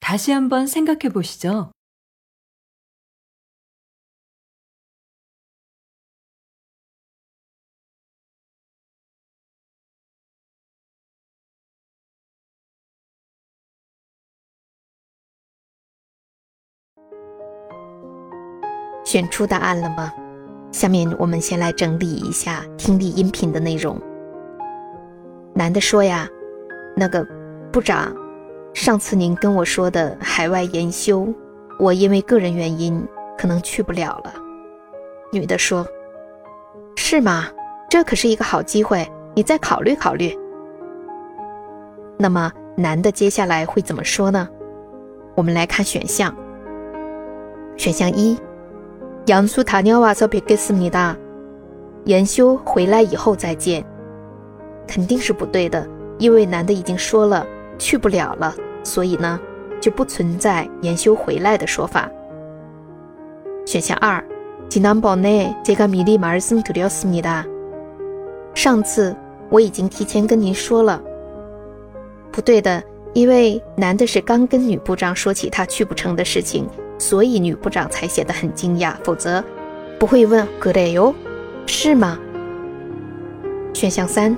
다시 한번 생각해 보시죠. “选出答案了吗？下面我们先来整理一下听力音频的内容。男的说呀，那个部长， 上次您跟我说的海外研修，我因为个人原因可能去不了了。女的说，是吗？这可是一个好机会，你再考虑考虑。那么男的接下来会怎么说呢？我们来看选项。选项一。杨苏塔尼瓦索别给斯米达，研修回来以后再见，肯定是不对的，因为男的已经说了去不了了，所以呢就不存在研修回来的说法。选项二，지난번에제가미리말씀드렸습니다上次我已经提前跟您说了，不对的，因为男的是刚跟女部长说起他去不成的事情。所以女部长才显得很惊讶，否则不会问그래요是吗？选项三，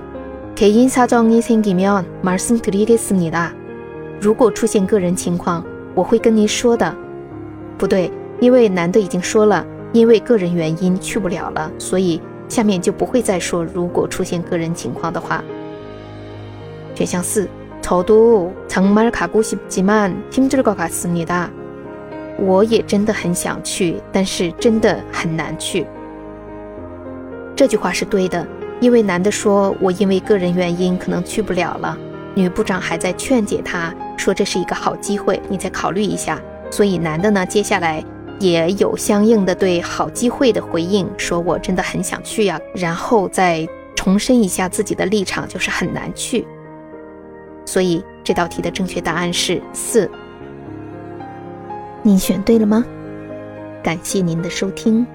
개인사정이생기면말씀드리겠습니다 如果出现个人情况，我会跟您说的。不对，因为男的已经说了，因为个人原因去不了了，所以下面就不会再说如果出现个人情况的话。选项四，저도정말가고싶지만힘들것같습니다我也真的很想去，但是真的很难去。这句话是对的，因为男的说：“我因为个人原因可能去不了了。”女部长还在劝解他 说：“这是一个好机会，你再考虑一下。”所以男的呢，接下来也有相应的对好机会的回应，说我真的很想去呀，然后再重申一下自己的立场，就是很难去。所以这道题的正确答案是四。您选对了吗？感谢您的收听，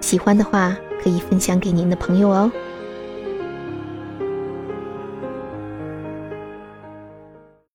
喜欢的话可以分享给您的朋友哦。